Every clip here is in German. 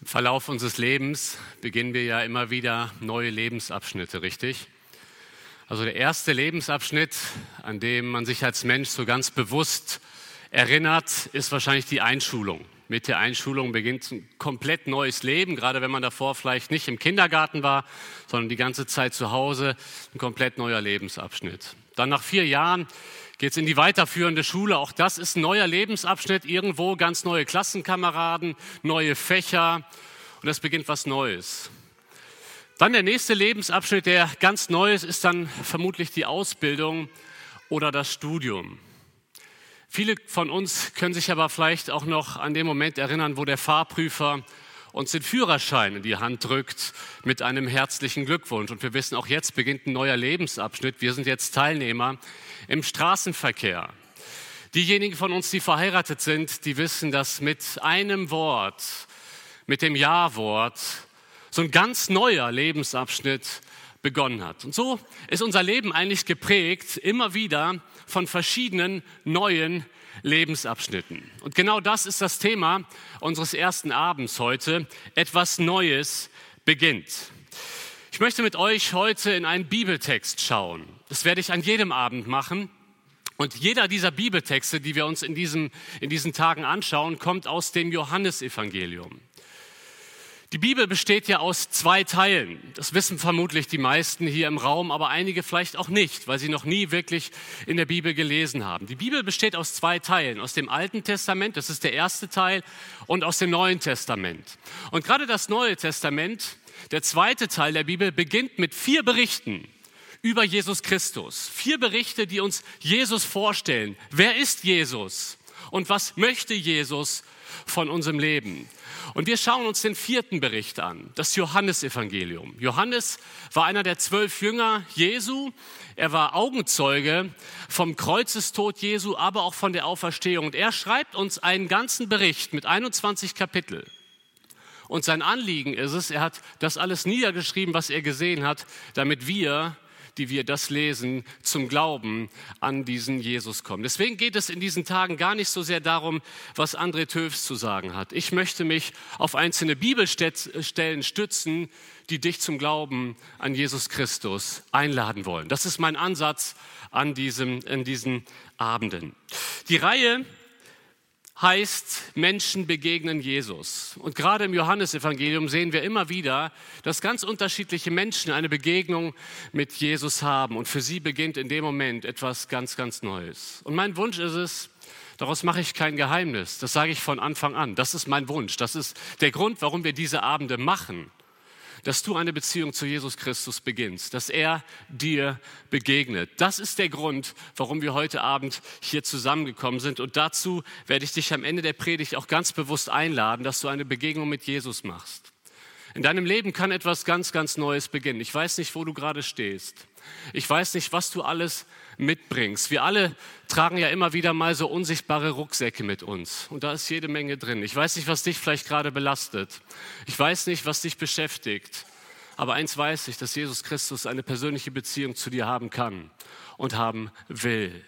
Im Verlauf unseres Lebens beginnen wir ja immer wieder neue Lebensabschnitte, richtig? Also der erste Lebensabschnitt, an dem man sich als Mensch so ganz bewusst erinnert, ist wahrscheinlich die Einschulung. Mit der Einschulung beginnt ein komplett neues Leben, gerade wenn man davor vielleicht nicht im Kindergarten war, sondern die ganze Zeit zu Hause, ein komplett neuer Lebensabschnitt. Dann nach vier Jahren geht es in die weiterführende Schule. Auch das ist ein neuer Lebensabschnitt, irgendwo ganz neue Klassenkameraden, neue Fächer und es beginnt was Neues. Dann der nächste Lebensabschnitt, der ganz neu ist, ist dann vermutlich die Ausbildung oder das Studium. Viele von uns können sich aber vielleicht auch noch an den Moment erinnern, wo der Fahrprüfer uns den Führerschein in die Hand drückt mit einem herzlichen Glückwunsch. Und wir wissen, auch jetzt beginnt ein neuer Lebensabschnitt. Wir sind jetzt Teilnehmer im Straßenverkehr. Diejenigen von uns, die verheiratet sind, die wissen, dass mit einem Wort, mit dem Ja-Wort, so ein ganz neuer Lebensabschnitt begonnen hat. Und so ist unser Leben eigentlich geprägt, immer wieder von verschiedenen neuen Lebensabschnitten. Und genau das ist das Thema unseres ersten Abends heute. Etwas Neues beginnt. Ich möchte mit euch heute in einen Bibeltext schauen. Das werde ich an jedem Abend machen. Und jeder dieser Bibeltexte, die wir uns in, diesem, in diesen Tagen anschauen, kommt aus dem Johannesevangelium. Die Bibel besteht ja aus zwei Teilen. Das wissen vermutlich die meisten hier im Raum, aber einige vielleicht auch nicht, weil sie noch nie wirklich in der Bibel gelesen haben. Die Bibel besteht aus zwei Teilen. Aus dem Alten Testament, das ist der erste Teil, und aus dem Neuen Testament. Und gerade das Neue Testament, der zweite Teil der Bibel, beginnt mit vier Berichten über Jesus Christus. Vier Berichte, die uns Jesus vorstellen. Wer ist Jesus? Und was möchte Jesus von unserem Leben? Und wir schauen uns den vierten Bericht an, das Johannesevangelium. Johannes war einer der zwölf Jünger Jesu. Er war Augenzeuge vom Kreuzestod Jesu, aber auch von der Auferstehung. Und er schreibt uns einen ganzen Bericht mit 21 Kapitel. Und sein Anliegen ist es, er hat das alles niedergeschrieben, was er gesehen hat, damit wir die wir das lesen, zum Glauben an diesen Jesus kommen. Deswegen geht es in diesen Tagen gar nicht so sehr darum, was André Töfs zu sagen hat. Ich möchte mich auf einzelne Bibelstellen stützen, die dich zum Glauben an Jesus Christus einladen wollen. Das ist mein Ansatz an diesem, in diesen Abenden. Die Reihe heißt, Menschen begegnen Jesus. Und gerade im Johannesevangelium sehen wir immer wieder, dass ganz unterschiedliche Menschen eine Begegnung mit Jesus haben. Und für sie beginnt in dem Moment etwas ganz, ganz Neues. Und mein Wunsch ist es, daraus mache ich kein Geheimnis. Das sage ich von Anfang an. Das ist mein Wunsch. Das ist der Grund, warum wir diese Abende machen dass du eine Beziehung zu Jesus Christus beginnst, dass er dir begegnet. Das ist der Grund, warum wir heute Abend hier zusammengekommen sind. Und dazu werde ich dich am Ende der Predigt auch ganz bewusst einladen, dass du eine Begegnung mit Jesus machst. In deinem Leben kann etwas ganz, ganz Neues beginnen. Ich weiß nicht, wo du gerade stehst. Ich weiß nicht, was du alles mitbringst. Wir alle tragen ja immer wieder mal so unsichtbare Rucksäcke mit uns. Und da ist jede Menge drin. Ich weiß nicht, was dich vielleicht gerade belastet. Ich weiß nicht, was dich beschäftigt. Aber eins weiß ich, dass Jesus Christus eine persönliche Beziehung zu dir haben kann und haben will.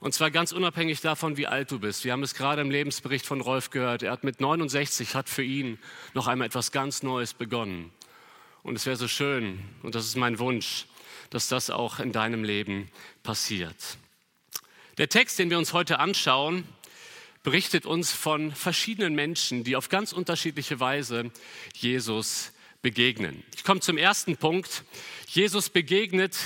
Und zwar ganz unabhängig davon, wie alt du bist. Wir haben es gerade im Lebensbericht von Rolf gehört. Er hat mit 69, hat für ihn noch einmal etwas ganz Neues begonnen. Und es wäre so schön, und das ist mein Wunsch, dass das auch in deinem Leben passiert. Der Text, den wir uns heute anschauen, berichtet uns von verschiedenen Menschen, die auf ganz unterschiedliche Weise Jesus begegnen. Ich komme zum ersten Punkt. Jesus begegnet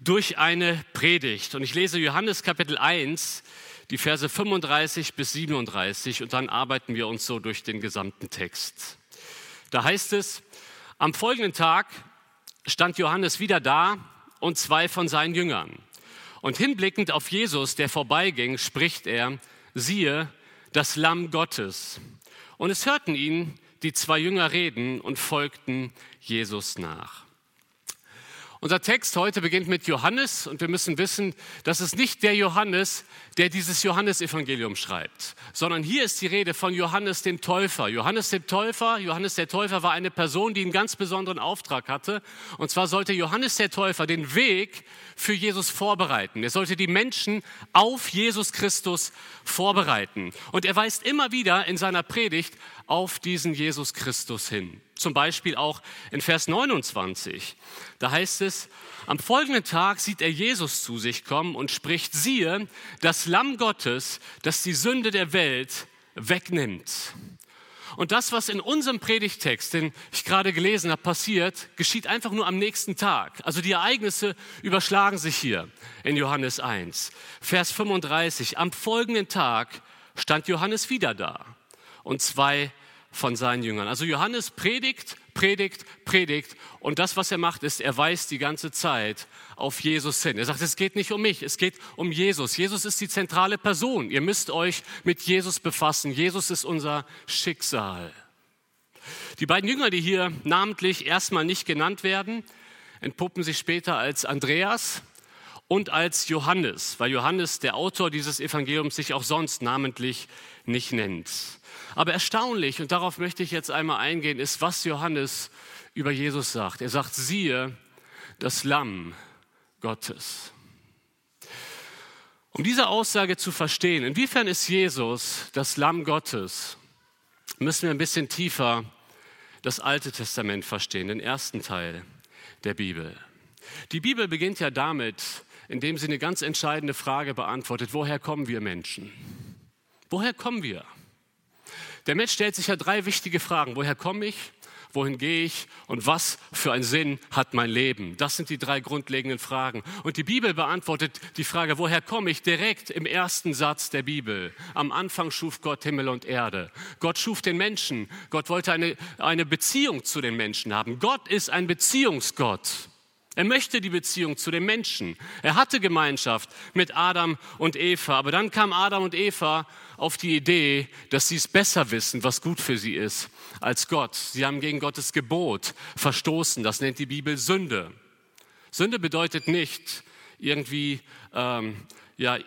durch eine Predigt. Und ich lese Johannes Kapitel 1, die Verse 35 bis 37 und dann arbeiten wir uns so durch den gesamten Text. Da heißt es, am folgenden Tag stand Johannes wieder da und zwei von seinen Jüngern. Und hinblickend auf Jesus, der vorbeiging, spricht er, siehe, das Lamm Gottes. Und es hörten ihn die zwei Jünger reden und folgten Jesus nach. Unser Text heute beginnt mit Johannes und wir müssen wissen, dass es nicht der Johannes, der dieses Johannesevangelium schreibt, sondern hier ist die Rede von Johannes dem Täufer. Johannes dem Täufer, Johannes der Täufer war eine Person, die einen ganz besonderen Auftrag hatte. Und zwar sollte Johannes der Täufer den Weg für Jesus vorbereiten. Er sollte die Menschen auf Jesus Christus vorbereiten. Und er weist immer wieder in seiner Predigt auf diesen Jesus Christus hin. Zum Beispiel auch in Vers 29. Da heißt es, am folgenden Tag sieht er Jesus zu sich kommen und spricht, siehe, das Lamm Gottes, das die Sünde der Welt wegnimmt. Und das, was in unserem Predigtext, den ich gerade gelesen habe, passiert, geschieht einfach nur am nächsten Tag. Also die Ereignisse überschlagen sich hier in Johannes 1. Vers 35. Am folgenden Tag stand Johannes wieder da und zwei von seinen Jüngern. Also Johannes predigt, predigt, predigt und das, was er macht, ist, er weist die ganze Zeit auf Jesus hin. Er sagt, es geht nicht um mich, es geht um Jesus. Jesus ist die zentrale Person. Ihr müsst euch mit Jesus befassen. Jesus ist unser Schicksal. Die beiden Jünger, die hier namentlich erstmal nicht genannt werden, entpuppen sich später als Andreas und als Johannes, weil Johannes, der Autor dieses Evangeliums, sich auch sonst namentlich nicht nennt. Aber erstaunlich, und darauf möchte ich jetzt einmal eingehen, ist, was Johannes über Jesus sagt. Er sagt, siehe, das Lamm Gottes. Um diese Aussage zu verstehen, inwiefern ist Jesus das Lamm Gottes, müssen wir ein bisschen tiefer das Alte Testament verstehen, den ersten Teil der Bibel. Die Bibel beginnt ja damit, indem sie eine ganz entscheidende Frage beantwortet, woher kommen wir Menschen? Woher kommen wir? Der Mensch stellt sich ja drei wichtige Fragen. Woher komme ich? Wohin gehe ich? Und was für einen Sinn hat mein Leben? Das sind die drei grundlegenden Fragen. Und die Bibel beantwortet die Frage, woher komme ich? Direkt im ersten Satz der Bibel. Am Anfang schuf Gott Himmel und Erde. Gott schuf den Menschen. Gott wollte eine, eine Beziehung zu den Menschen haben. Gott ist ein Beziehungsgott. Er möchte die Beziehung zu den Menschen. Er hatte Gemeinschaft mit Adam und Eva. Aber dann kam Adam und Eva auf die Idee, dass sie es besser wissen, was gut für sie ist, als Gott. Sie haben gegen Gottes Gebot verstoßen. Das nennt die Bibel Sünde. Sünde bedeutet nicht irgendwie ähm, ja,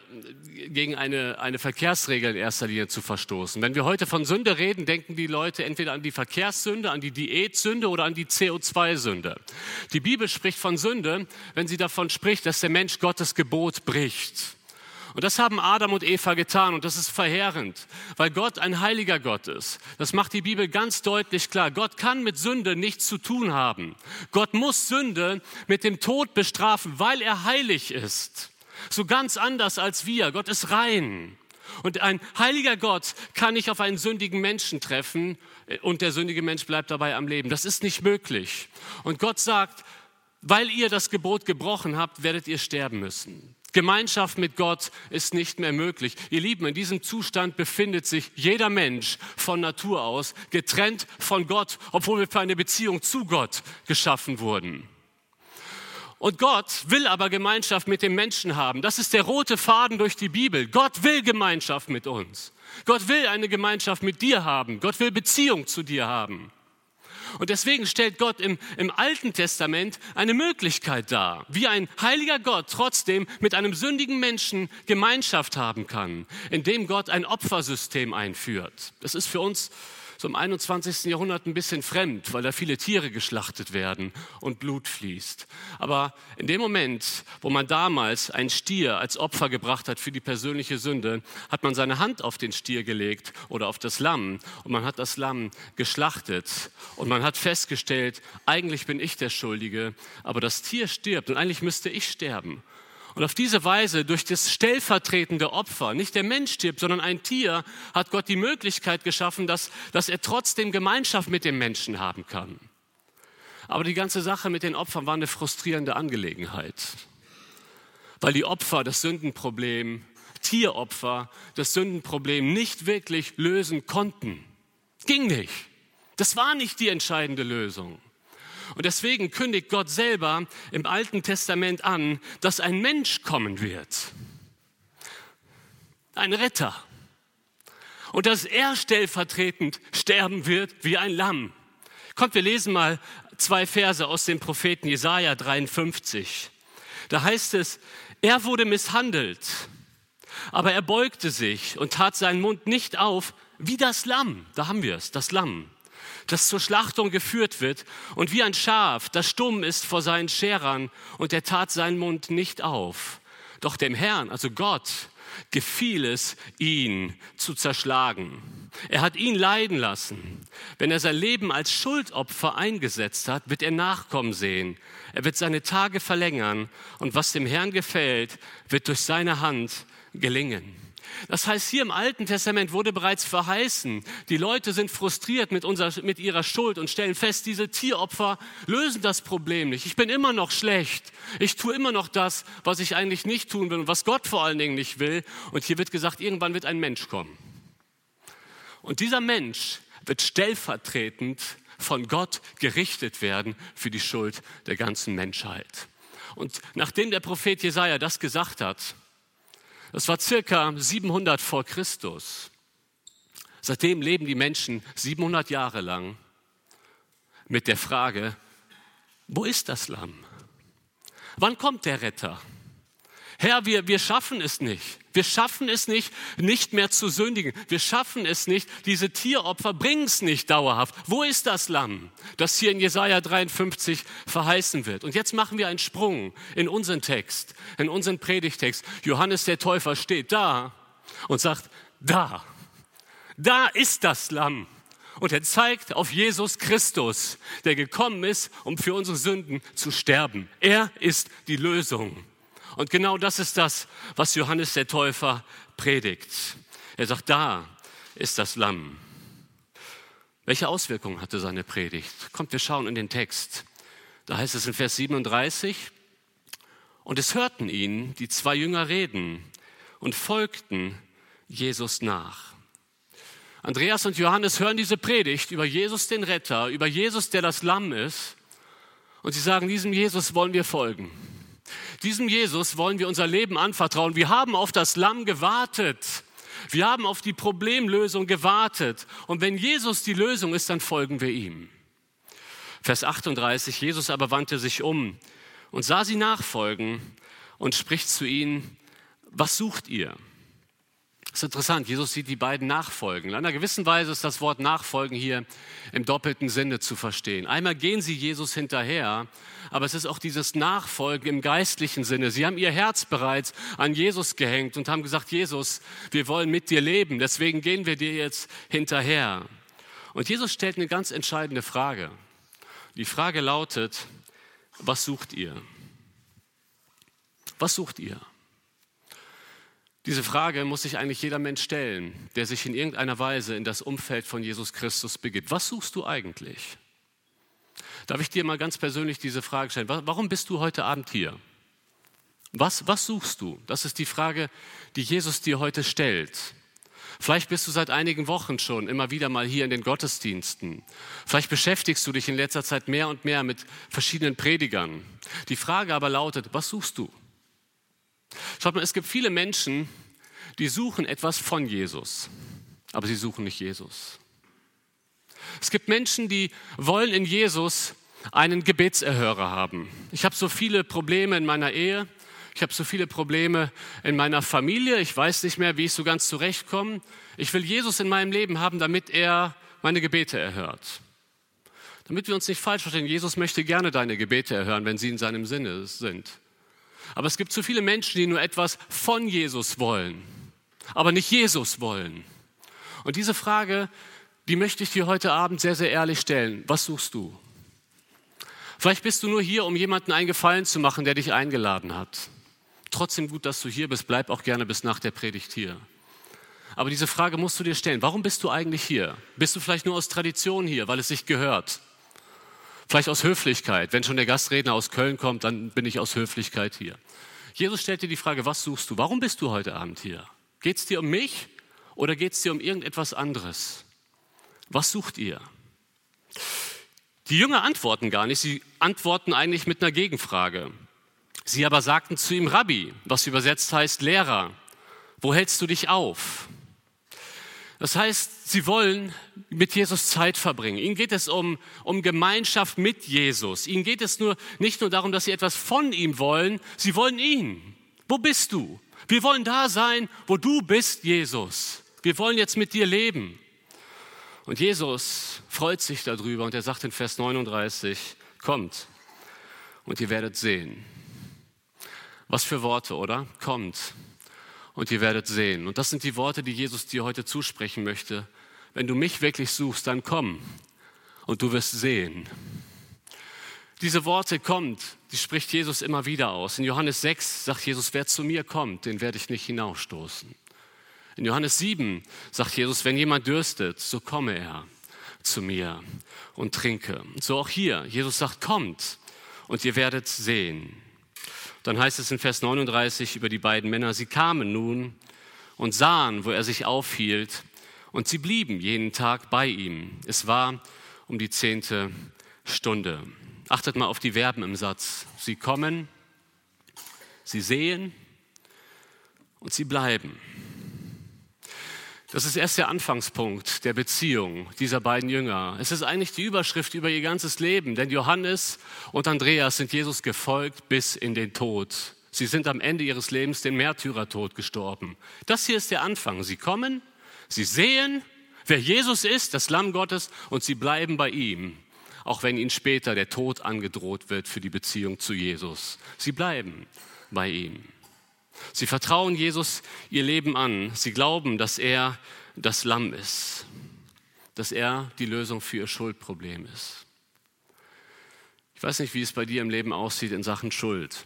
gegen eine, eine Verkehrsregel in erster Linie zu verstoßen. Wenn wir heute von Sünde reden, denken die Leute entweder an die Verkehrssünde, an die Diätsünde oder an die CO2-Sünde. Die Bibel spricht von Sünde, wenn sie davon spricht, dass der Mensch Gottes Gebot bricht. Und das haben Adam und Eva getan und das ist verheerend, weil Gott ein heiliger Gott ist. Das macht die Bibel ganz deutlich klar. Gott kann mit Sünde nichts zu tun haben. Gott muss Sünde mit dem Tod bestrafen, weil er heilig ist. So ganz anders als wir. Gott ist rein. Und ein heiliger Gott kann nicht auf einen sündigen Menschen treffen und der sündige Mensch bleibt dabei am Leben. Das ist nicht möglich. Und Gott sagt, weil ihr das Gebot gebrochen habt, werdet ihr sterben müssen. Gemeinschaft mit Gott ist nicht mehr möglich. Ihr Lieben, in diesem Zustand befindet sich jeder Mensch von Natur aus, getrennt von Gott, obwohl wir für eine Beziehung zu Gott geschaffen wurden. Und Gott will aber Gemeinschaft mit dem Menschen haben. Das ist der rote Faden durch die Bibel. Gott will Gemeinschaft mit uns. Gott will eine Gemeinschaft mit dir haben. Gott will Beziehung zu dir haben. Und deswegen stellt Gott im, im Alten Testament eine Möglichkeit dar, wie ein heiliger Gott trotzdem mit einem sündigen Menschen Gemeinschaft haben kann, indem Gott ein Opfersystem einführt. Das ist für uns so im 21. Jahrhundert ein bisschen fremd, weil da viele Tiere geschlachtet werden und Blut fließt. Aber in dem Moment, wo man damals ein Stier als Opfer gebracht hat für die persönliche Sünde, hat man seine Hand auf den Stier gelegt oder auf das Lamm und man hat das Lamm geschlachtet und man hat festgestellt, eigentlich bin ich der Schuldige, aber das Tier stirbt und eigentlich müsste ich sterben. Und auf diese Weise, durch das stellvertretende Opfer, nicht der Mensch stirbt, sondern ein Tier, hat Gott die Möglichkeit geschaffen, dass, dass er trotzdem Gemeinschaft mit dem Menschen haben kann. Aber die ganze Sache mit den Opfern war eine frustrierende Angelegenheit, weil die Opfer das Sündenproblem, Tieropfer, das Sündenproblem nicht wirklich lösen konnten. Ging nicht. Das war nicht die entscheidende Lösung. Und deswegen kündigt Gott selber im Alten Testament an, dass ein Mensch kommen wird. Ein Retter. Und dass er stellvertretend sterben wird wie ein Lamm. Kommt, wir lesen mal zwei Verse aus dem Propheten Jesaja 53. Da heißt es, er wurde misshandelt, aber er beugte sich und tat seinen Mund nicht auf, wie das Lamm. Da haben wir es, das Lamm, das zur Schlachtung geführt wird und wie ein Schaf, das stumm ist vor seinen Scherern und er tat seinen Mund nicht auf. Doch dem Herrn, also Gott, gefiel es, ihn zu zerschlagen. Er hat ihn leiden lassen. Wenn er sein Leben als Schuldopfer eingesetzt hat, wird er Nachkommen sehen. Er wird seine Tage verlängern und was dem Herrn gefällt, wird durch seine Hand gelingen. Das heißt, hier im Alten Testament wurde bereits verheißen, die Leute sind frustriert mit, unserer, mit ihrer Schuld und stellen fest, diese Tieropfer lösen das Problem nicht. Ich bin immer noch schlecht. Ich tue immer noch das, was ich eigentlich nicht tun will und was Gott vor allen Dingen nicht will. Und hier wird gesagt, irgendwann wird ein Mensch kommen. Und dieser Mensch wird stellvertretend von Gott gerichtet werden für die Schuld der ganzen Menschheit. Und nachdem der Prophet Jesaja das gesagt hat, das war circa 700 vor Christus. Seitdem leben die Menschen 700 Jahre lang mit der Frage, wo ist das Lamm? Wann kommt der Retter? Herr, wir, wir schaffen es nicht. Wir schaffen es nicht, nicht mehr zu sündigen. Wir schaffen es nicht. Diese Tieropfer bringen es nicht dauerhaft. Wo ist das Lamm, das hier in Jesaja 53 verheißen wird? Und jetzt machen wir einen Sprung in unseren Text, in unseren Predigtext. Johannes der Täufer steht da und sagt, da, da ist das Lamm. Und er zeigt auf Jesus Christus, der gekommen ist, um für unsere Sünden zu sterben. Er ist die Lösung. Und genau das ist das, was Johannes der Täufer predigt. Er sagt, da ist das Lamm. Welche Auswirkungen hatte seine Predigt? Kommt, wir schauen in den Text. Da heißt es in Vers 37, und es hörten ihn die zwei Jünger reden und folgten Jesus nach. Andreas und Johannes hören diese Predigt über Jesus den Retter, über Jesus, der das Lamm ist, und sie sagen, diesem Jesus wollen wir folgen. Diesem Jesus wollen wir unser Leben anvertrauen. Wir haben auf das Lamm gewartet. Wir haben auf die Problemlösung gewartet. Und wenn Jesus die Lösung ist, dann folgen wir ihm. Vers 38, Jesus aber wandte sich um und sah sie nachfolgen und spricht zu ihnen, was sucht ihr? Das ist interessant, Jesus sieht die beiden nachfolgen. In einer gewissen Weise ist das Wort nachfolgen hier im doppelten Sinne zu verstehen. Einmal gehen sie Jesus hinterher, aber es ist auch dieses Nachfolgen im geistlichen Sinne. Sie haben ihr Herz bereits an Jesus gehängt und haben gesagt, Jesus, wir wollen mit dir leben, deswegen gehen wir dir jetzt hinterher. Und Jesus stellt eine ganz entscheidende Frage. Die Frage lautet, was sucht ihr? Was sucht ihr? Diese Frage muss sich eigentlich jeder Mensch stellen, der sich in irgendeiner Weise in das Umfeld von Jesus Christus begibt. Was suchst du eigentlich? Darf ich dir mal ganz persönlich diese Frage stellen? Warum bist du heute Abend hier? Was, was suchst du? Das ist die Frage, die Jesus dir heute stellt. Vielleicht bist du seit einigen Wochen schon immer wieder mal hier in den Gottesdiensten. Vielleicht beschäftigst du dich in letzter Zeit mehr und mehr mit verschiedenen Predigern. Die Frage aber lautet, was suchst du? Schaut mal, es gibt viele Menschen, die suchen etwas von Jesus, aber sie suchen nicht Jesus. Es gibt Menschen, die wollen in Jesus einen Gebetserhörer haben. Ich habe so viele Probleme in meiner Ehe, ich habe so viele Probleme in meiner Familie, ich weiß nicht mehr, wie ich so ganz zurechtkomme. Ich will Jesus in meinem Leben haben, damit er meine Gebete erhört. Damit wir uns nicht falsch verstehen, Jesus möchte gerne deine Gebete erhören, wenn sie in seinem Sinne sind. Aber es gibt zu viele Menschen, die nur etwas von Jesus wollen, aber nicht Jesus wollen. Und diese Frage, die möchte ich dir heute Abend sehr, sehr ehrlich stellen. Was suchst du? Vielleicht bist du nur hier, um jemanden einen Gefallen zu machen, der dich eingeladen hat. Trotzdem gut, dass du hier bist. Bleib auch gerne bis nach der Predigt hier. Aber diese Frage musst du dir stellen. Warum bist du eigentlich hier? Bist du vielleicht nur aus Tradition hier, weil es sich gehört? Vielleicht aus Höflichkeit. Wenn schon der Gastredner aus Köln kommt, dann bin ich aus Höflichkeit hier. Jesus stellt dir die Frage, was suchst du? Warum bist du heute Abend hier? Geht es dir um mich oder geht es dir um irgendetwas anderes? Was sucht ihr? Die Jünger antworten gar nicht, sie antworten eigentlich mit einer Gegenfrage. Sie aber sagten zu ihm Rabbi, was übersetzt heißt Lehrer, wo hältst du dich auf? Das heißt, sie wollen mit Jesus Zeit verbringen. Ihnen geht es um, um Gemeinschaft mit Jesus. Ihnen geht es nur, nicht nur darum, dass sie etwas von ihm wollen, sie wollen ihn. Wo bist du? Wir wollen da sein, wo du bist, Jesus. Wir wollen jetzt mit dir leben. Und Jesus freut sich darüber und er sagt in Vers 39, kommt und ihr werdet sehen. Was für Worte, oder? Kommt und ihr werdet sehen. Und das sind die Worte, die Jesus dir heute zusprechen möchte. Wenn du mich wirklich suchst, dann komm und du wirst sehen. Diese Worte kommt, die spricht Jesus immer wieder aus. In Johannes 6 sagt Jesus, wer zu mir kommt, den werde ich nicht hinausstoßen. In Johannes 7 sagt Jesus, wenn jemand dürstet, so komme er zu mir und trinke. So auch hier. Jesus sagt, kommt und ihr werdet sehen. Dann heißt es in Vers 39 über die beiden Männer, sie kamen nun und sahen, wo er sich aufhielt, und sie blieben jeden Tag bei ihm. Es war um die zehnte Stunde. Achtet mal auf die Verben im Satz. Sie kommen, sie sehen und sie bleiben. Das ist erst der Anfangspunkt der Beziehung dieser beiden Jünger. Es ist eigentlich die Überschrift über ihr ganzes Leben, denn Johannes und Andreas sind Jesus gefolgt bis in den Tod. Sie sind am Ende ihres Lebens den Märtyrertod gestorben. Das hier ist der Anfang. Sie kommen, sie sehen, wer Jesus ist, das Lamm Gottes, und sie bleiben bei ihm, auch wenn ihnen später der Tod angedroht wird für die Beziehung zu Jesus. Sie bleiben bei ihm. Sie vertrauen Jesus ihr Leben an. Sie glauben, dass er das Lamm ist, dass er die Lösung für ihr Schuldproblem ist. Ich weiß nicht, wie es bei dir im Leben aussieht in Sachen Schuld.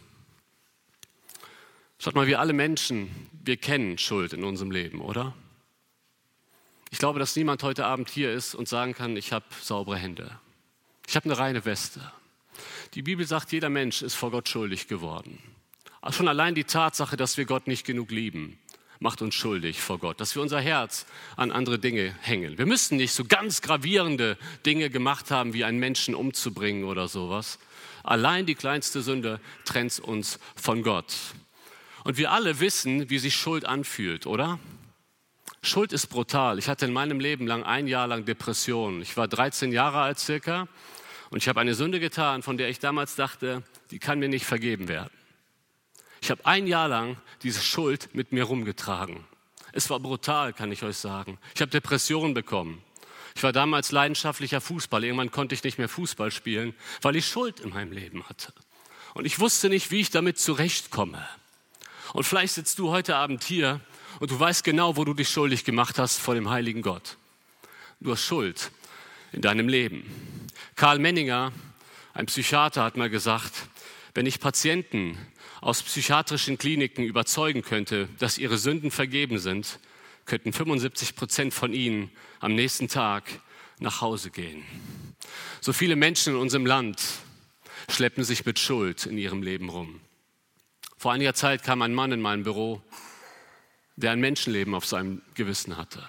Schaut mal, wir alle Menschen, wir kennen Schuld in unserem Leben, oder? Ich glaube, dass niemand heute Abend hier ist und sagen kann, ich habe saubere Hände. Ich habe eine reine Weste. Die Bibel sagt, jeder Mensch ist vor Gott schuldig geworden. Schon allein die Tatsache, dass wir Gott nicht genug lieben, macht uns schuldig vor Gott, dass wir unser Herz an andere Dinge hängen. Wir müssten nicht so ganz gravierende Dinge gemacht haben, wie einen Menschen umzubringen oder sowas. Allein die kleinste Sünde trennt uns von Gott. Und wir alle wissen, wie sich Schuld anfühlt, oder? Schuld ist brutal. Ich hatte in meinem Leben lang ein Jahr lang Depressionen. Ich war 13 Jahre alt circa und ich habe eine Sünde getan, von der ich damals dachte, die kann mir nicht vergeben werden. Ich habe ein Jahr lang diese Schuld mit mir rumgetragen. Es war brutal, kann ich euch sagen. Ich habe Depressionen bekommen. Ich war damals leidenschaftlicher Fußball. Irgendwann konnte ich nicht mehr Fußball spielen, weil ich Schuld in meinem Leben hatte. Und ich wusste nicht, wie ich damit zurechtkomme. Und vielleicht sitzt du heute Abend hier und du weißt genau, wo du dich schuldig gemacht hast vor dem heiligen Gott. Du hast Schuld in deinem Leben. Karl Menninger, ein Psychiater, hat mal gesagt, wenn ich Patienten aus psychiatrischen Kliniken überzeugen könnte, dass ihre Sünden vergeben sind, könnten 75 Prozent von ihnen am nächsten Tag nach Hause gehen. So viele Menschen in unserem Land schleppen sich mit Schuld in ihrem Leben rum. Vor einiger Zeit kam ein Mann in mein Büro, der ein Menschenleben auf seinem Gewissen hatte.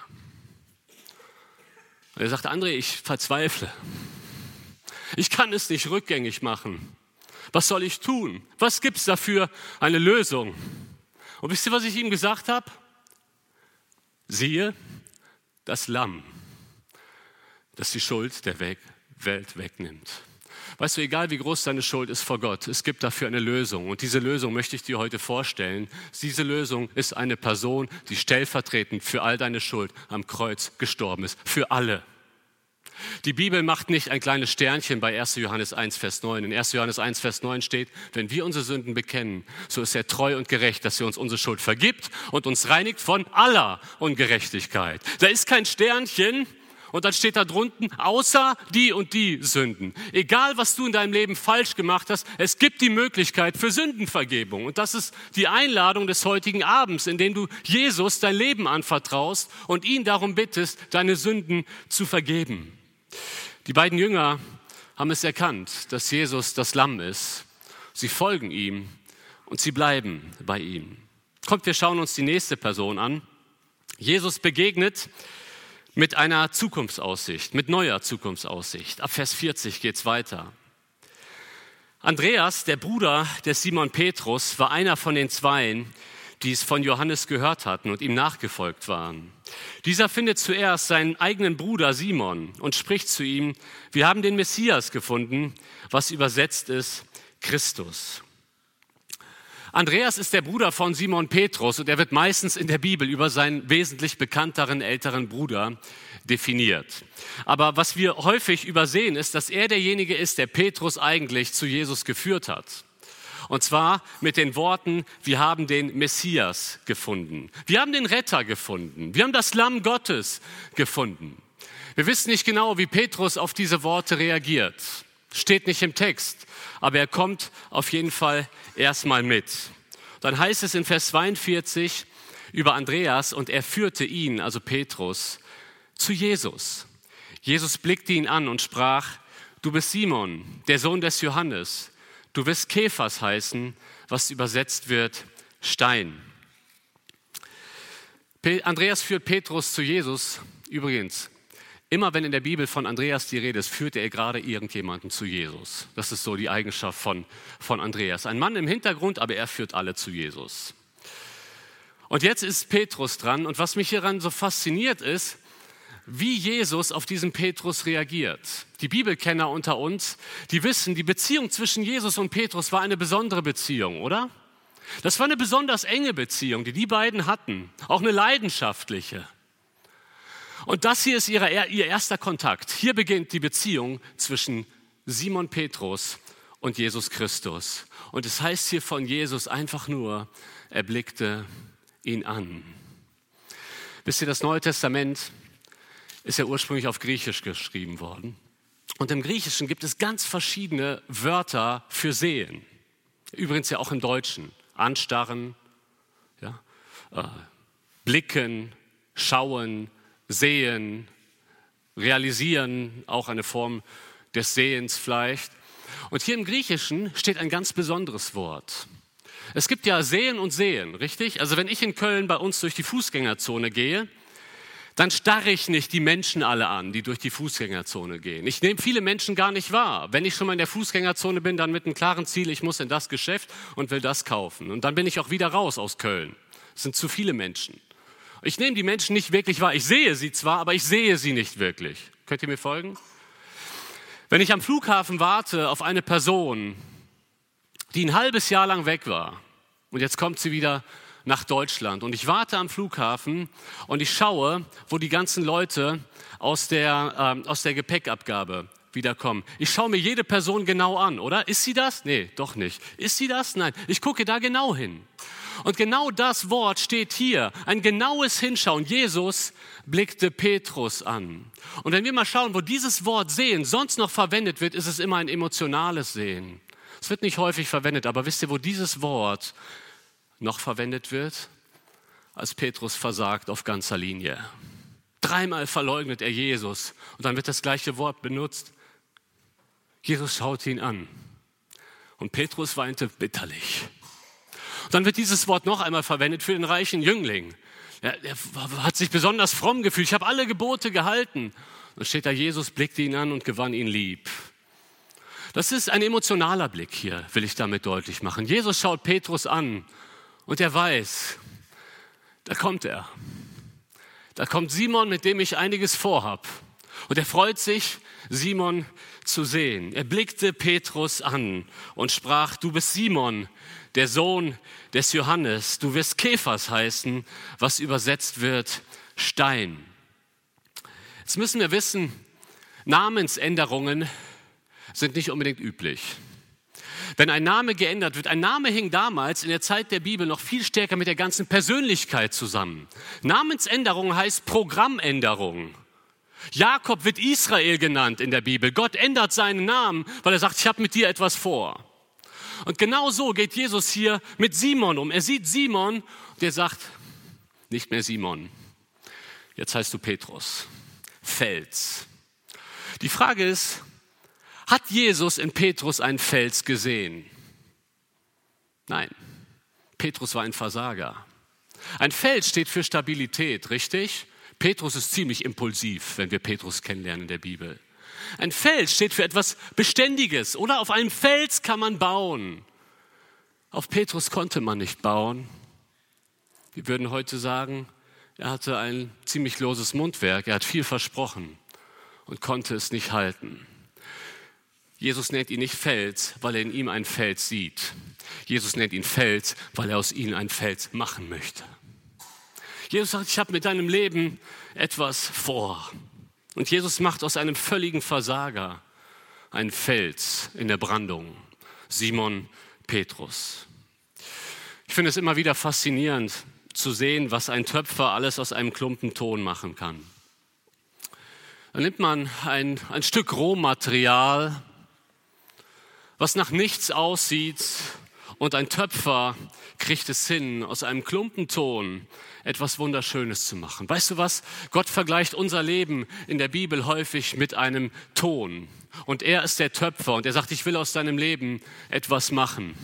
er sagte, André, ich verzweifle. Ich kann es nicht rückgängig machen. Was soll ich tun? Was gibt es dafür eine Lösung? Und wisst ihr, was ich ihm gesagt habe? Siehe das Lamm, das die Schuld der Welt wegnimmt. Weißt du, egal wie groß deine Schuld ist vor Gott, es gibt dafür eine Lösung. Und diese Lösung möchte ich dir heute vorstellen. Diese Lösung ist eine Person, die stellvertretend für all deine Schuld am Kreuz gestorben ist. Für alle. Die Bibel macht nicht ein kleines Sternchen bei 1. Johannes 1, Vers 9. In 1. Johannes 1, Vers 9 steht, wenn wir unsere Sünden bekennen, so ist er treu und gerecht, dass er uns unsere Schuld vergibt und uns reinigt von aller Ungerechtigkeit. Da ist kein Sternchen, und dann steht da drunten, außer die und die Sünden. Egal, was du in deinem Leben falsch gemacht hast, es gibt die Möglichkeit für Sündenvergebung. Und das ist die Einladung des heutigen Abends, in dem du Jesus dein Leben anvertraust und ihn darum bittest, deine Sünden zu vergeben. Die beiden Jünger haben es erkannt, dass Jesus das Lamm ist. Sie folgen ihm und sie bleiben bei ihm. Kommt, wir schauen uns die nächste Person an. Jesus begegnet mit einer Zukunftsaussicht, mit neuer Zukunftsaussicht. Ab Vers 40 geht's weiter. Andreas, der Bruder des Simon Petrus, war einer von den Zweien, die es von Johannes gehört hatten und ihm nachgefolgt waren. Dieser findet zuerst seinen eigenen Bruder Simon und spricht zu ihm, wir haben den Messias gefunden, was übersetzt ist Christus. Andreas ist der Bruder von Simon Petrus und er wird meistens in der Bibel über seinen wesentlich bekannteren älteren Bruder definiert. Aber was wir häufig übersehen, ist, dass er derjenige ist, der Petrus eigentlich zu Jesus geführt hat. Und zwar mit den Worten, wir haben den Messias gefunden. Wir haben den Retter gefunden. Wir haben das Lamm Gottes gefunden. Wir wissen nicht genau, wie Petrus auf diese Worte reagiert. Steht nicht im Text, aber er kommt auf jeden Fall erstmal mit. Dann heißt es in Vers 42 über Andreas und er führte ihn, also Petrus, zu Jesus. Jesus blickte ihn an und sprach, du bist Simon, der Sohn des Johannes. Du wirst Käfers heißen, was übersetzt wird Stein. Andreas führt Petrus zu Jesus. Übrigens, immer wenn in der Bibel von Andreas die Rede ist, führt er gerade irgendjemanden zu Jesus. Das ist so die Eigenschaft von, von Andreas. Ein Mann im Hintergrund, aber er führt alle zu Jesus. Und jetzt ist Petrus dran. Und was mich hieran so fasziniert ist, wie Jesus auf diesen Petrus reagiert. Die Bibelkenner unter uns, die wissen, die Beziehung zwischen Jesus und Petrus war eine besondere Beziehung, oder? Das war eine besonders enge Beziehung, die die beiden hatten, auch eine leidenschaftliche. Und das hier ist ihre, ihr erster Kontakt. Hier beginnt die Beziehung zwischen Simon Petrus und Jesus Christus. Und es heißt hier von Jesus einfach nur, er blickte ihn an. Wisst ihr, das Neue Testament ist ja ursprünglich auf Griechisch geschrieben worden. Und im Griechischen gibt es ganz verschiedene Wörter für sehen. Übrigens ja auch im Deutschen. Anstarren, ja, äh, blicken, schauen, sehen, realisieren, auch eine Form des Sehens vielleicht. Und hier im Griechischen steht ein ganz besonderes Wort. Es gibt ja Sehen und Sehen, richtig? Also wenn ich in Köln bei uns durch die Fußgängerzone gehe, dann starre ich nicht die Menschen alle an, die durch die Fußgängerzone gehen. Ich nehme viele Menschen gar nicht wahr. Wenn ich schon mal in der Fußgängerzone bin, dann mit einem klaren Ziel, ich muss in das Geschäft und will das kaufen. Und dann bin ich auch wieder raus aus Köln. Es sind zu viele Menschen. Ich nehme die Menschen nicht wirklich wahr. Ich sehe sie zwar, aber ich sehe sie nicht wirklich. Könnt ihr mir folgen? Wenn ich am Flughafen warte auf eine Person, die ein halbes Jahr lang weg war und jetzt kommt sie wieder nach Deutschland. Und ich warte am Flughafen und ich schaue, wo die ganzen Leute aus der, äh, aus der Gepäckabgabe wiederkommen. Ich schaue mir jede Person genau an, oder? Ist sie das? Nee, doch nicht. Ist sie das? Nein. Ich gucke da genau hin. Und genau das Wort steht hier. Ein genaues Hinschauen. Jesus blickte Petrus an. Und wenn wir mal schauen, wo dieses Wort sehen sonst noch verwendet wird, ist es immer ein emotionales Sehen. Es wird nicht häufig verwendet, aber wisst ihr, wo dieses Wort noch verwendet wird, als Petrus versagt auf ganzer Linie. Dreimal verleugnet er Jesus und dann wird das gleiche Wort benutzt. Jesus schaut ihn an und Petrus weinte bitterlich. Und dann wird dieses Wort noch einmal verwendet für den reichen Jüngling. Er, er hat sich besonders fromm gefühlt. Ich habe alle Gebote gehalten. Dann steht da, Jesus blickte ihn an und gewann ihn lieb. Das ist ein emotionaler Blick hier, will ich damit deutlich machen. Jesus schaut Petrus an und er weiß, da kommt er. Da kommt Simon, mit dem ich einiges vorhab. Und er freut sich, Simon zu sehen. Er blickte Petrus an und sprach, du bist Simon, der Sohn des Johannes. Du wirst Käfers heißen, was übersetzt wird Stein. Jetzt müssen wir wissen, Namensänderungen sind nicht unbedingt üblich. Wenn ein Name geändert wird, ein Name hing damals in der Zeit der Bibel noch viel stärker mit der ganzen Persönlichkeit zusammen. Namensänderung heißt Programmänderung. Jakob wird Israel genannt in der Bibel. Gott ändert seinen Namen, weil er sagt, ich habe mit dir etwas vor. Und genau so geht Jesus hier mit Simon um. Er sieht Simon und er sagt, nicht mehr Simon, jetzt heißt du Petrus, Fels. Die Frage ist, hat Jesus in Petrus einen Fels gesehen? Nein, Petrus war ein Versager. Ein Fels steht für Stabilität, richtig? Petrus ist ziemlich impulsiv, wenn wir Petrus kennenlernen in der Bibel. Ein Fels steht für etwas Beständiges oder auf einem Fels kann man bauen. Auf Petrus konnte man nicht bauen. Wir würden heute sagen, er hatte ein ziemlich loses Mundwerk, er hat viel versprochen und konnte es nicht halten. Jesus nennt ihn nicht Fels, weil er in ihm ein Fels sieht. Jesus nennt ihn Fels, weil er aus ihm ein Fels machen möchte. Jesus sagt, ich habe mit deinem Leben etwas vor. Und Jesus macht aus einem völligen Versager einen Fels in der Brandung. Simon Petrus. Ich finde es immer wieder faszinierend zu sehen, was ein Töpfer alles aus einem Klumpen Ton machen kann. Da nimmt man ein, ein Stück Rohmaterial, was nach nichts aussieht, und ein Töpfer kriegt es hin, aus einem Klumpenton etwas Wunderschönes zu machen. Weißt du was? Gott vergleicht unser Leben in der Bibel häufig mit einem Ton. Und er ist der Töpfer und er sagt, ich will aus deinem Leben etwas machen.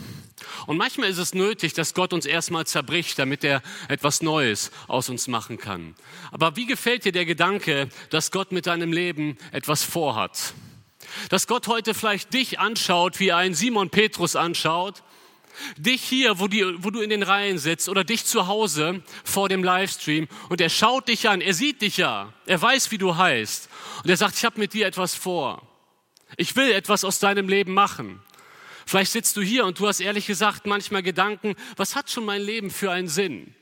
Und manchmal ist es nötig, dass Gott uns erstmal zerbricht, damit er etwas Neues aus uns machen kann. Aber wie gefällt dir der Gedanke, dass Gott mit deinem Leben etwas vorhat? Dass Gott heute vielleicht dich anschaut, wie ein Simon Petrus anschaut Dich hier, wo, die, wo, du in den Reihen sitzt oder dich zu Hause vor dem Livestream und er schaut dich an, er sieht dich ja, er weiß, wie du heißt und er sagt, ich habe mit dir etwas vor. Ich will etwas aus deinem Leben machen. Vielleicht sitzt du hier und du hast ehrlich gesagt manchmal Gedanken, was hat schon mein Leben für einen Sinn?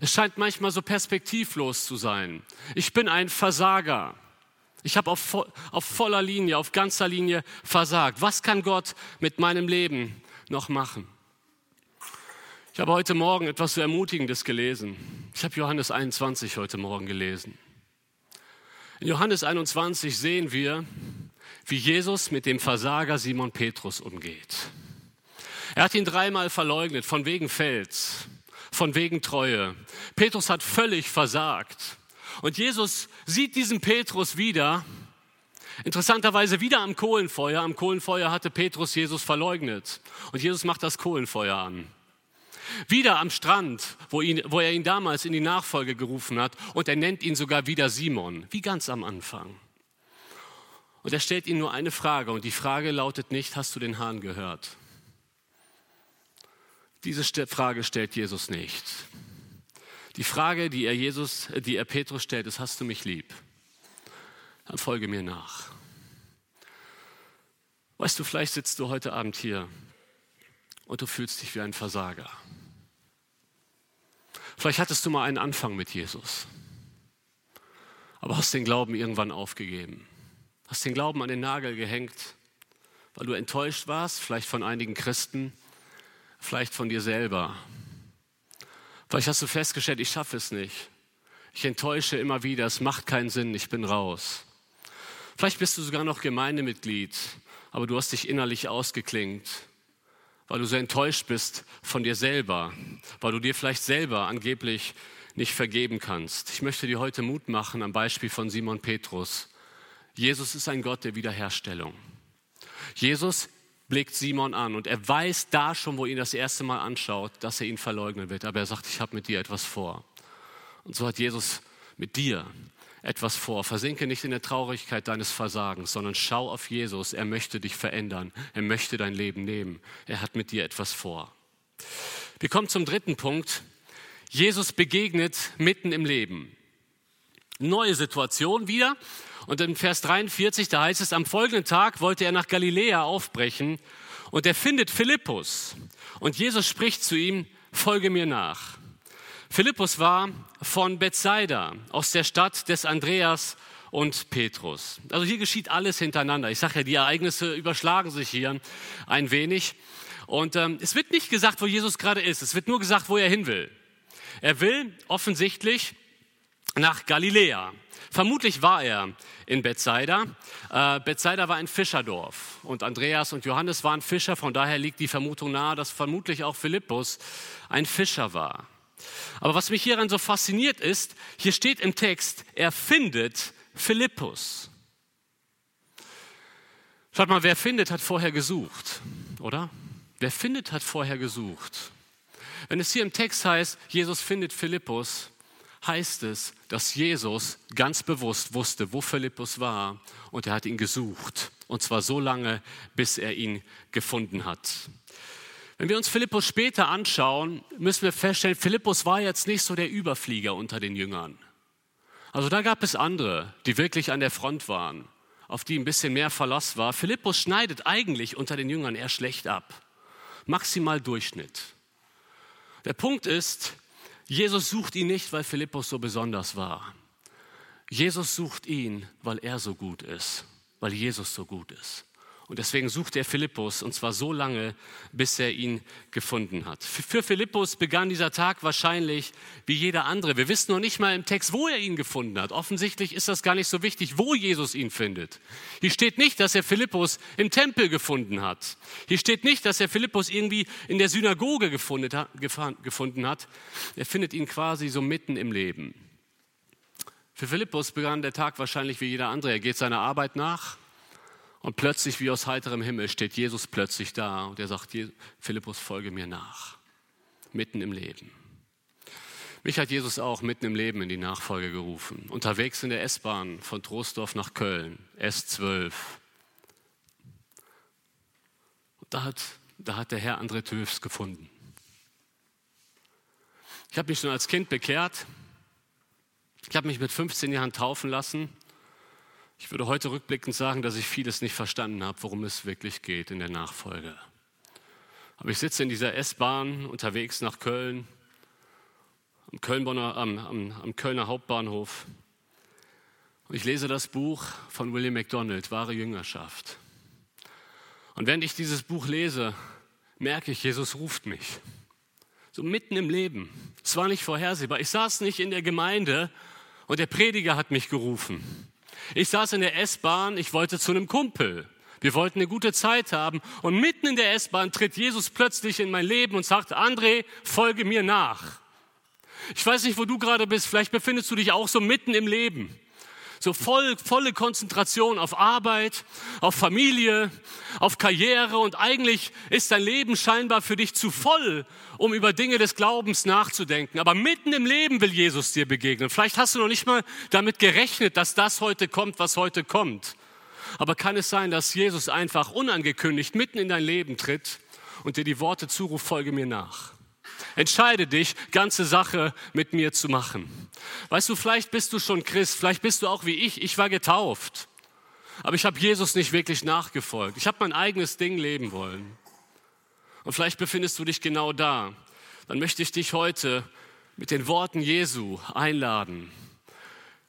Es scheint manchmal so perspektivlos zu sein. Ich bin ein Versager. Ich habe auf, auf voller Linie, auf ganzer Linie versagt. Was kann Gott mit meinem Leben noch machen? Ich habe heute Morgen etwas so Ermutigendes gelesen. Ich habe Johannes 21 heute Morgen gelesen. In Johannes 21 sehen wir, wie Jesus mit dem Versager Simon Petrus umgeht. Er hat ihn dreimal verleugnet, von wegen Fels, von wegen Treue. Petrus hat völlig versagt. Und Jesus sieht diesen Petrus wieder, interessanterweise wieder am Kohlenfeuer. Am Kohlenfeuer hatte Petrus Jesus verleugnet. Und Jesus macht das Kohlenfeuer an. Wieder am Strand, wo, ihn, wo er ihn damals in die Nachfolge gerufen hat. Und er nennt ihn sogar wieder Simon, wie ganz am Anfang. Und er stellt ihm nur eine Frage. Und die Frage lautet nicht, hast du den Hahn gehört? Diese Frage stellt Jesus nicht. Die Frage, die er, Jesus, die er Petrus stellt, ist, hast du mich lieb? Dann folge mir nach. Weißt du, vielleicht sitzt du heute Abend hier und du fühlst dich wie ein Versager. Vielleicht hattest du mal einen Anfang mit Jesus, aber hast den Glauben irgendwann aufgegeben. Hast den Glauben an den Nagel gehängt, weil du enttäuscht warst, vielleicht von einigen Christen, vielleicht von dir selber. Vielleicht hast du festgestellt, ich schaffe es nicht. Ich enttäusche immer wieder, es macht keinen Sinn, ich bin raus. Vielleicht bist du sogar noch Gemeindemitglied, aber du hast dich innerlich ausgeklingt weil du so enttäuscht bist von dir selber, weil du dir vielleicht selber angeblich nicht vergeben kannst. Ich möchte dir heute Mut machen am Beispiel von Simon Petrus. Jesus ist ein Gott der Wiederherstellung. Jesus blickt Simon an und er weiß da schon, wo ihn das erste Mal anschaut, dass er ihn verleugnen wird. Aber er sagt, ich habe mit dir etwas vor. Und so hat Jesus mit dir etwas vor. Versinke nicht in der Traurigkeit deines Versagens, sondern schau auf Jesus. Er möchte dich verändern. Er möchte dein Leben nehmen. Er hat mit dir etwas vor. Wir kommen zum dritten Punkt. Jesus begegnet mitten im Leben. Neue Situation wieder. Und in Vers 43, da heißt es, am folgenden Tag wollte er nach Galiläa aufbrechen und er findet Philippus. Und Jesus spricht zu ihm, folge mir nach. Philippus war von Bethsaida, aus der Stadt des Andreas und Petrus. Also hier geschieht alles hintereinander. Ich sage ja, die Ereignisse überschlagen sich hier ein wenig. Und ähm, es wird nicht gesagt, wo Jesus gerade ist. Es wird nur gesagt, wo er hin will. Er will offensichtlich nach Galiläa. Vermutlich war er in Bethsaida. Äh, Bethsaida war ein Fischerdorf und Andreas und Johannes waren Fischer. Von daher liegt die Vermutung nahe, dass vermutlich auch Philippus ein Fischer war. Aber was mich hieran so fasziniert ist, hier steht im Text, er findet Philippus. Schaut mal, wer findet, hat vorher gesucht, oder? Wer findet, hat vorher gesucht. Wenn es hier im Text heißt, Jesus findet Philippus, heißt es, dass Jesus ganz bewusst wusste, wo Philippus war und er hat ihn gesucht. Und zwar so lange, bis er ihn gefunden hat. Wenn wir uns Philippus später anschauen, müssen wir feststellen, Philippus war jetzt nicht so der Überflieger unter den Jüngern. Also da gab es andere, die wirklich an der Front waren, auf die ein bisschen mehr Verlass war. Philippus schneidet eigentlich unter den Jüngern eher schlecht ab. Maximal Durchschnitt. Der Punkt ist, Jesus sucht ihn nicht, weil Philippus so besonders war. Jesus sucht ihn, weil er so gut ist, weil Jesus so gut ist. Und deswegen sucht er Philippus und zwar so lange, bis er ihn gefunden hat. Für Philippus begann dieser Tag wahrscheinlich wie jeder andere. Wir wissen noch nicht mal im Text, wo er ihn gefunden hat. Offensichtlich ist das gar nicht so wichtig, wo Jesus ihn findet. Hier steht nicht, dass er Philippus im Tempel gefunden hat. Hier steht nicht, dass er Philippus irgendwie in der Synagoge gefunden hat. Er findet ihn quasi so mitten im Leben. Für Philippus begann der Tag wahrscheinlich wie jeder andere. Er geht seiner Arbeit nach und plötzlich, wie aus heiterem Himmel, steht Jesus plötzlich da und er sagt, Philippus, folge mir nach. Mitten im Leben. Mich hat Jesus auch mitten im Leben in die Nachfolge gerufen. Unterwegs in der S-Bahn von Troisdorf nach Köln, S12. Da hat, da hat der Herr André Töfs gefunden. Ich habe mich schon als Kind bekehrt. Ich habe mich mit 15 Jahren taufen lassen. Ich würde heute rückblickend sagen, dass ich vieles nicht verstanden habe, worum es wirklich geht in der Nachfolge. Aber ich sitze in dieser S-Bahn unterwegs nach Köln, am, Kölnbonner, am, am, am Kölner Hauptbahnhof. Und ich lese das Buch von William MacDonald, Wahre Jüngerschaft. Und während ich dieses Buch lese, merke ich, Jesus ruft mich. So mitten im Leben. Es war nicht vorhersehbar. Ich saß nicht in der Gemeinde und der Prediger hat mich gerufen. Ich saß in der S-Bahn, ich wollte zu einem Kumpel. Wir wollten eine gute Zeit haben und mitten in der S-Bahn tritt Jesus plötzlich in mein Leben und sagt, André, folge mir nach. Ich weiß nicht, wo du gerade bist, vielleicht befindest du dich auch so mitten im Leben so voll, volle Konzentration auf Arbeit, auf Familie, auf Karriere und eigentlich ist dein Leben scheinbar für dich zu voll, um über Dinge des Glaubens nachzudenken. Aber mitten im Leben will Jesus dir begegnen. Vielleicht hast du noch nicht mal damit gerechnet, dass das heute kommt, was heute kommt. Aber kann es sein, dass Jesus einfach unangekündigt mitten in dein Leben tritt und dir die Worte zuruft, folge mir nach? Entscheide dich, ganze Sache mit mir zu machen. Weißt du, vielleicht bist du schon Christ, vielleicht bist du auch wie ich, ich war getauft. Aber ich habe Jesus nicht wirklich nachgefolgt. Ich habe mein eigenes Ding leben wollen. Und vielleicht befindest du dich genau da. Dann möchte ich dich heute mit den Worten Jesu einladen.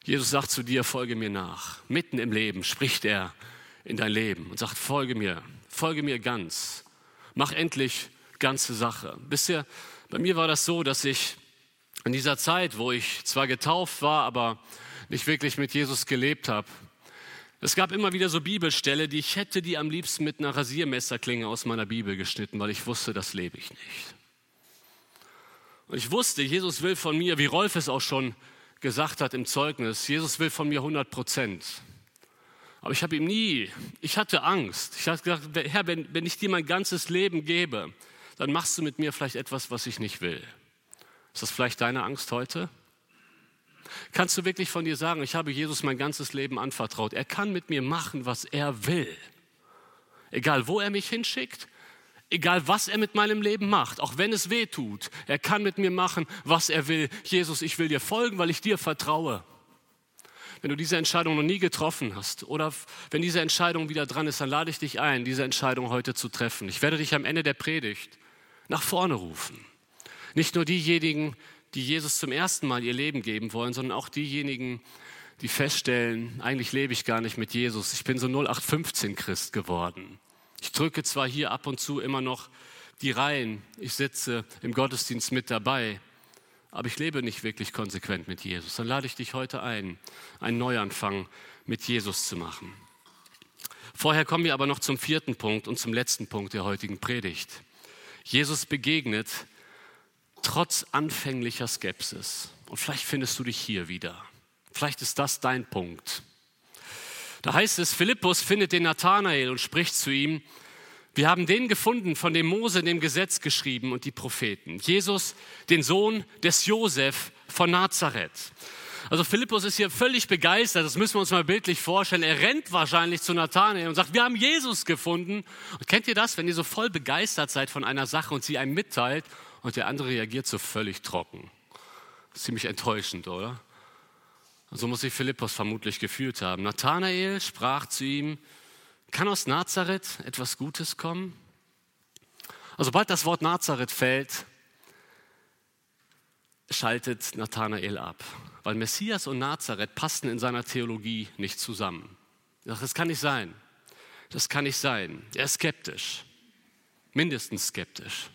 Jesus sagt zu dir, folge mir nach. Mitten im Leben spricht er in dein Leben und sagt, folge mir, folge mir ganz. Mach endlich ganze Sache. Bisher bei mir war das so, dass ich in dieser Zeit, wo ich zwar getauft war, aber nicht wirklich mit Jesus gelebt habe, es gab immer wieder so Bibelstelle, die ich hätte die am liebsten mit einer Rasiermesserklinge aus meiner Bibel geschnitten, weil ich wusste, das lebe ich nicht. Und ich wusste, Jesus will von mir, wie Rolf es auch schon gesagt hat im Zeugnis, Jesus will von mir 100 Prozent. Aber ich habe ihm nie, ich hatte Angst. Ich habe gesagt, Herr, wenn, wenn ich dir mein ganzes Leben gebe, dann machst du mit mir vielleicht etwas, was ich nicht will. Ist das vielleicht deine Angst heute? Kannst du wirklich von dir sagen, ich habe Jesus mein ganzes Leben anvertraut. Er kann mit mir machen, was er will. Egal, wo er mich hinschickt, egal, was er mit meinem Leben macht, auch wenn es weh tut. Er kann mit mir machen, was er will. Jesus, ich will dir folgen, weil ich dir vertraue. Wenn du diese Entscheidung noch nie getroffen hast oder wenn diese Entscheidung wieder dran ist, dann lade ich dich ein, diese Entscheidung heute zu treffen. Ich werde dich am Ende der Predigt nach vorne rufen. Nicht nur diejenigen, die Jesus zum ersten Mal ihr Leben geben wollen, sondern auch diejenigen, die feststellen, eigentlich lebe ich gar nicht mit Jesus. Ich bin so 0815 Christ geworden. Ich drücke zwar hier ab und zu immer noch die Reihen, ich sitze im Gottesdienst mit dabei, aber ich lebe nicht wirklich konsequent mit Jesus. Dann lade ich dich heute ein, einen Neuanfang mit Jesus zu machen. Vorher kommen wir aber noch zum vierten Punkt und zum letzten Punkt der heutigen Predigt. Jesus begegnet trotz anfänglicher Skepsis. Und vielleicht findest du dich hier wieder. Vielleicht ist das dein Punkt. Da heißt es, Philippus findet den Nathanael und spricht zu ihm, wir haben den gefunden, von dem Mose in dem Gesetz geschrieben und die Propheten. Jesus, den Sohn des Josef von Nazareth. Also Philippus ist hier völlig begeistert, das müssen wir uns mal bildlich vorstellen. Er rennt wahrscheinlich zu Nathanael und sagt, wir haben Jesus gefunden. Und kennt ihr das, wenn ihr so voll begeistert seid von einer Sache und sie einem mitteilt und der andere reagiert so völlig trocken? Ziemlich enttäuschend, oder? So muss sich Philippus vermutlich gefühlt haben. Nathanael sprach zu ihm, kann aus Nazareth etwas Gutes kommen? Also sobald das Wort Nazareth fällt, schaltet Nathanael ab, weil Messias und Nazareth passen in seiner Theologie nicht zusammen. Das kann nicht sein. Das kann nicht sein. Er ist skeptisch, mindestens skeptisch.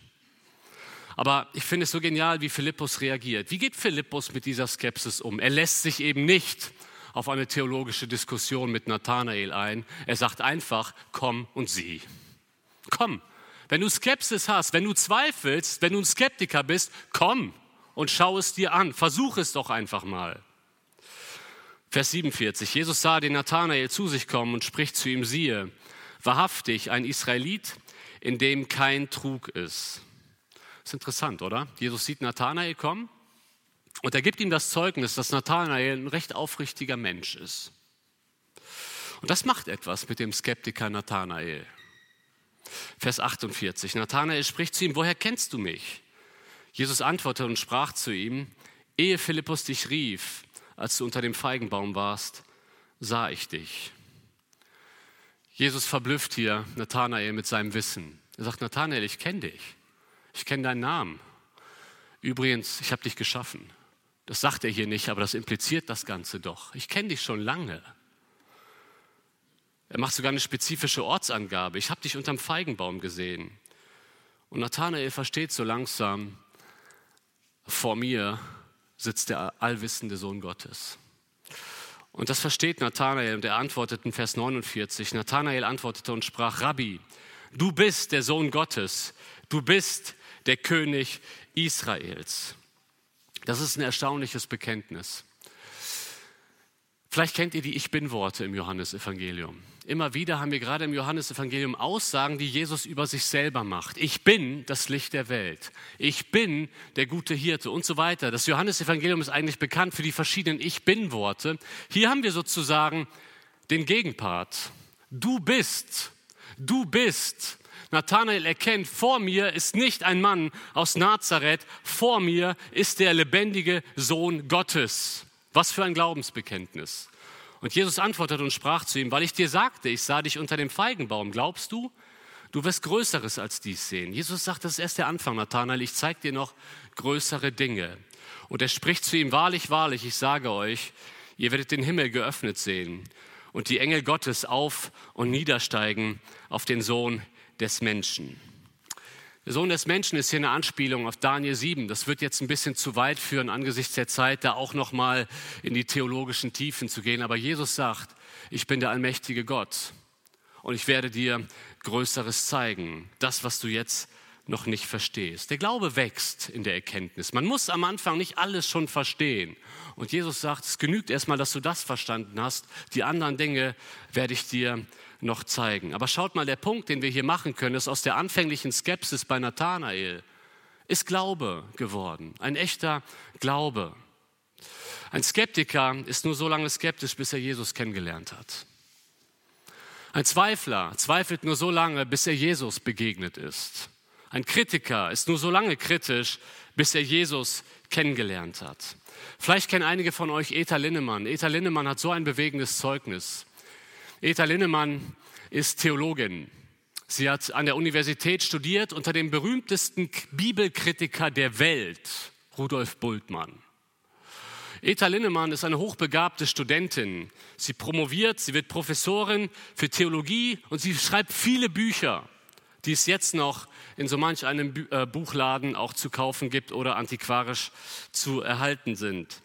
Aber ich finde es so genial, wie Philippus reagiert. Wie geht Philippus mit dieser Skepsis um? Er lässt sich eben nicht auf eine theologische Diskussion mit Nathanael ein. Er sagt einfach, komm und sieh. Komm. Wenn du Skepsis hast, wenn du zweifelst, wenn du ein Skeptiker bist, komm und schau es dir an. Versuch es doch einfach mal. Vers 47. Jesus sah den Nathanael zu sich kommen und spricht zu ihm, siehe, wahrhaftig ein Israelit, in dem kein Trug ist. Ist interessant, oder? Jesus sieht Nathanael kommen und er gibt ihm das Zeugnis, dass Nathanael ein recht aufrichtiger Mensch ist. Und das macht etwas mit dem Skeptiker Nathanael. Vers 48. Nathanael spricht zu ihm, woher kennst du mich? Jesus antwortete und sprach zu ihm, ehe Philippus dich rief, als du unter dem Feigenbaum warst, sah ich dich. Jesus verblüfft hier Nathanael mit seinem Wissen. Er sagt, Nathanael, ich kenne dich. Ich kenne deinen Namen. Übrigens, ich habe dich geschaffen. Das sagt er hier nicht, aber das impliziert das Ganze doch. Ich kenne dich schon lange. Er macht sogar eine spezifische Ortsangabe. Ich habe dich unterm Feigenbaum gesehen. Und Nathanael versteht so langsam, vor mir sitzt der allwissende Sohn Gottes. Und das versteht Nathanael und er antwortet in Vers 49. Nathanael antwortete und sprach, Rabbi, du bist der Sohn Gottes, du bist der König Israels. Das ist ein erstaunliches Bekenntnis. Vielleicht kennt ihr die Ich bin-Worte im Johannesevangelium. Immer wieder haben wir gerade im Johannesevangelium Aussagen, die Jesus über sich selber macht. Ich bin das Licht der Welt. Ich bin der gute Hirte und so weiter. Das Johannesevangelium ist eigentlich bekannt für die verschiedenen Ich bin-Worte. Hier haben wir sozusagen den Gegenpart. Du bist. Du bist. Nathanael erkennt, vor mir ist nicht ein Mann aus Nazareth, vor mir ist der lebendige Sohn Gottes. Was für ein Glaubensbekenntnis. Und Jesus antwortete und sprach zu ihm, weil ich dir sagte, ich sah dich unter dem Feigenbaum, glaubst du? Du wirst Größeres als dies sehen. Jesus sagt, das ist erst der Anfang, Nathanael, ich zeige dir noch größere Dinge. Und er spricht zu ihm, wahrlich, wahrlich, ich sage euch, ihr werdet den Himmel geöffnet sehen und die Engel Gottes auf und niedersteigen auf den Sohn des Menschen. Der Sohn des Menschen ist hier eine Anspielung auf Daniel 7. Das wird jetzt ein bisschen zu weit führen, angesichts der Zeit, da auch nochmal in die theologischen Tiefen zu gehen. Aber Jesus sagt, ich bin der allmächtige Gott und ich werde dir Größeres zeigen. Das, was du jetzt noch nicht verstehst. Der Glaube wächst in der Erkenntnis. Man muss am Anfang nicht alles schon verstehen. Und Jesus sagt, es genügt erstmal, dass du das verstanden hast. Die anderen Dinge werde ich dir noch zeigen. Aber schaut mal, der Punkt, den wir hier machen können, ist aus der anfänglichen Skepsis bei Nathanael, ist Glaube geworden. Ein echter Glaube. Ein Skeptiker ist nur so lange skeptisch, bis er Jesus kennengelernt hat. Ein Zweifler zweifelt nur so lange, bis er Jesus begegnet ist. Ein Kritiker ist nur so lange kritisch, bis er Jesus kennengelernt hat. Vielleicht kennen einige von euch Eta Linnemann. Eta Linnemann hat so ein bewegendes Zeugnis. Eta Linnemann ist Theologin. Sie hat an der Universität studiert unter dem berühmtesten Bibelkritiker der Welt, Rudolf Bultmann. Eta Linnemann ist eine hochbegabte Studentin. Sie promoviert, sie wird Professorin für Theologie und sie schreibt viele Bücher, die es jetzt noch in so manch einem äh, Buchladen auch zu kaufen gibt oder antiquarisch zu erhalten sind.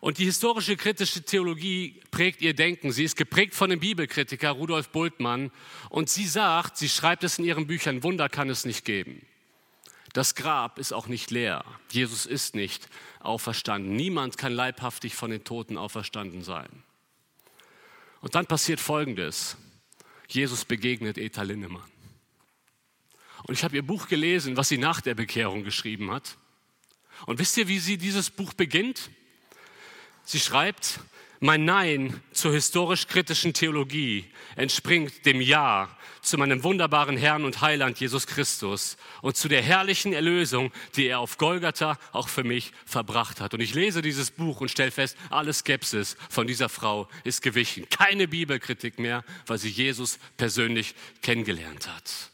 Und die historische kritische Theologie prägt ihr Denken. Sie ist geprägt von dem Bibelkritiker Rudolf Bultmann. Und sie sagt, sie schreibt es in ihren Büchern, Wunder kann es nicht geben. Das Grab ist auch nicht leer. Jesus ist nicht auferstanden. Niemand kann leibhaftig von den Toten auferstanden sein. Und dann passiert Folgendes. Jesus begegnet Eta Linnemann. Und ich habe ihr Buch gelesen, was sie nach der Bekehrung geschrieben hat. Und wisst ihr, wie sie dieses Buch beginnt? Sie schreibt, mein Nein zur historisch-kritischen Theologie entspringt dem Ja zu meinem wunderbaren Herrn und Heiland Jesus Christus und zu der herrlichen Erlösung, die er auf Golgatha auch für mich verbracht hat. Und ich lese dieses Buch und stelle fest, alle Skepsis von dieser Frau ist gewichen. Keine Bibelkritik mehr, weil sie Jesus persönlich kennengelernt hat.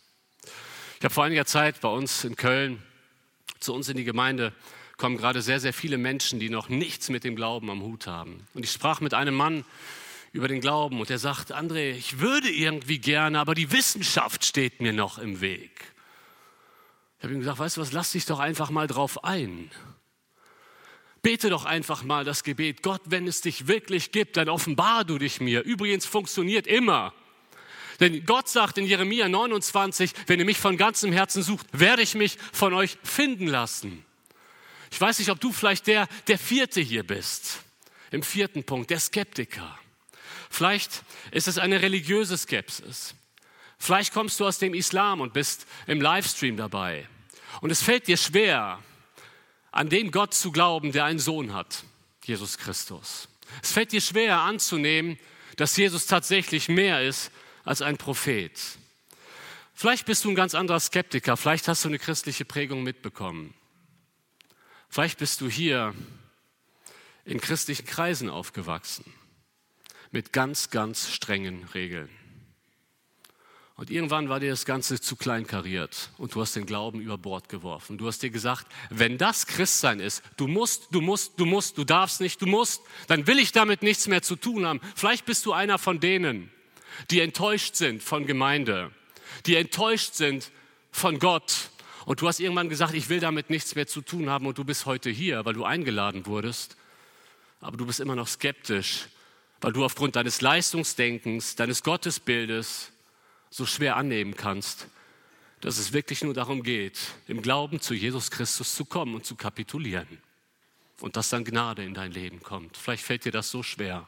Ich habe vor einiger Zeit bei uns in Köln zu uns in die Gemeinde kommen gerade sehr, sehr viele Menschen, die noch nichts mit dem Glauben am Hut haben. Und ich sprach mit einem Mann über den Glauben und er sagt, André, ich würde irgendwie gerne, aber die Wissenschaft steht mir noch im Weg. Ich habe ihm gesagt, weißt du was, lass dich doch einfach mal drauf ein. Bete doch einfach mal das Gebet, Gott, wenn es dich wirklich gibt, dann offenbar du dich mir. Übrigens funktioniert immer. Denn Gott sagt in Jeremia 29, wenn ihr mich von ganzem Herzen sucht, werde ich mich von euch finden lassen. Ich weiß nicht, ob du vielleicht der, der Vierte hier bist. Im vierten Punkt, der Skeptiker. Vielleicht ist es eine religiöse Skepsis. Vielleicht kommst du aus dem Islam und bist im Livestream dabei. Und es fällt dir schwer, an den Gott zu glauben, der einen Sohn hat, Jesus Christus. Es fällt dir schwer anzunehmen, dass Jesus tatsächlich mehr ist als ein Prophet. Vielleicht bist du ein ganz anderer Skeptiker, vielleicht hast du eine christliche Prägung mitbekommen. Vielleicht bist du hier in christlichen Kreisen aufgewachsen mit ganz, ganz strengen Regeln. Und irgendwann war dir das Ganze zu klein kariert und du hast den Glauben über Bord geworfen. Du hast dir gesagt, wenn das Christsein ist, du musst, du musst, du musst, du darfst nicht, du musst, dann will ich damit nichts mehr zu tun haben. Vielleicht bist du einer von denen, die enttäuscht sind von Gemeinde, die enttäuscht sind von Gott. Und du hast irgendwann gesagt, ich will damit nichts mehr zu tun haben und du bist heute hier, weil du eingeladen wurdest. Aber du bist immer noch skeptisch, weil du aufgrund deines Leistungsdenkens, deines Gottesbildes so schwer annehmen kannst, dass es wirklich nur darum geht, im Glauben zu Jesus Christus zu kommen und zu kapitulieren. Und dass dann Gnade in dein Leben kommt. Vielleicht fällt dir das so schwer.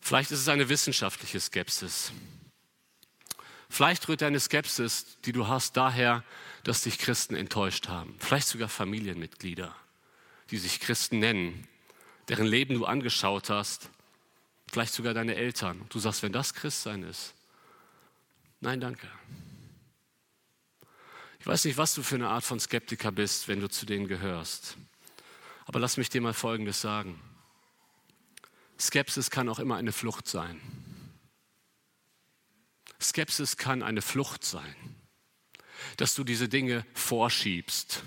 Vielleicht ist es eine wissenschaftliche Skepsis. Vielleicht rührt deine Skepsis, die du hast, daher, dass dich Christen enttäuscht haben. Vielleicht sogar Familienmitglieder, die sich Christen nennen, deren Leben du angeschaut hast, vielleicht sogar deine Eltern. Du sagst, wenn das Christsein ist, nein, danke. Ich weiß nicht, was du für eine Art von Skeptiker bist, wenn du zu denen gehörst. Aber lass mich dir mal Folgendes sagen. Skepsis kann auch immer eine Flucht sein. Skepsis kann eine Flucht sein, dass du diese Dinge vorschiebst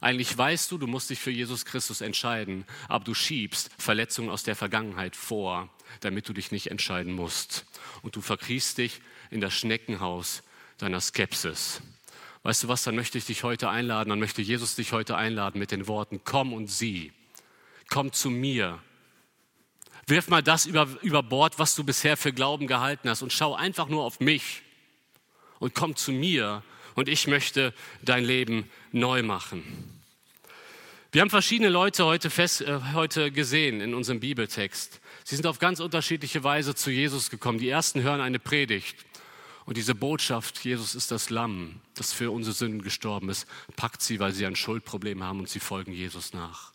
eigentlich weißt du, du musst dich für Jesus Christus entscheiden, aber du schiebst Verletzungen aus der Vergangenheit vor, damit du dich nicht entscheiden musst. Und du verkriechst dich in das Schneckenhaus deiner Skepsis. Weißt du was, dann möchte ich dich heute einladen, dann möchte Jesus dich heute einladen mit den Worten, komm und sieh, komm zu mir. Wirf mal das über, über Bord, was du bisher für Glauben gehalten hast und schau einfach nur auf mich und komm zu mir und ich möchte dein Leben neu machen. Wir haben verschiedene Leute heute, fest, äh, heute gesehen in unserem Bibeltext. Sie sind auf ganz unterschiedliche Weise zu Jesus gekommen. Die ersten hören eine Predigt und diese Botschaft, Jesus ist das Lamm, das für unsere Sünden gestorben ist, packt sie, weil sie ein Schuldproblem haben und sie folgen Jesus nach.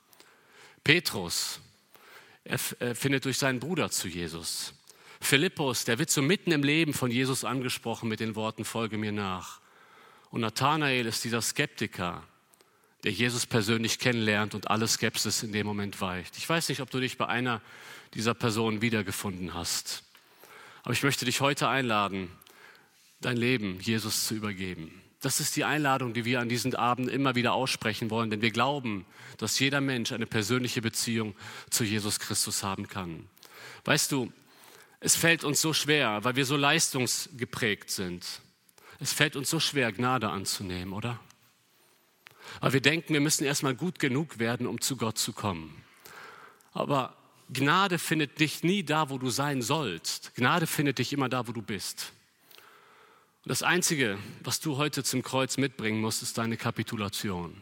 Petrus, er, er findet durch seinen Bruder zu Jesus. Philippus, der wird so mitten im Leben von Jesus angesprochen mit den Worten, folge mir nach. Und Nathanael ist dieser Skeptiker, der Jesus persönlich kennenlernt und alle Skepsis in dem Moment weicht. Ich weiß nicht, ob du dich bei einer dieser Personen wiedergefunden hast. Aber ich möchte dich heute einladen, dein Leben Jesus zu übergeben. Das ist die Einladung, die wir an diesen Abend immer wieder aussprechen wollen, denn wir glauben, dass jeder Mensch eine persönliche Beziehung zu Jesus Christus haben kann. Weißt du, es fällt uns so schwer, weil wir so leistungsgeprägt sind. Es fällt uns so schwer, Gnade anzunehmen, oder? Aber wir denken, wir müssen erstmal gut genug werden, um zu Gott zu kommen. Aber Gnade findet dich nie da, wo du sein sollst. Gnade findet dich immer da, wo du bist. Das Einzige, was du heute zum Kreuz mitbringen musst, ist deine Kapitulation.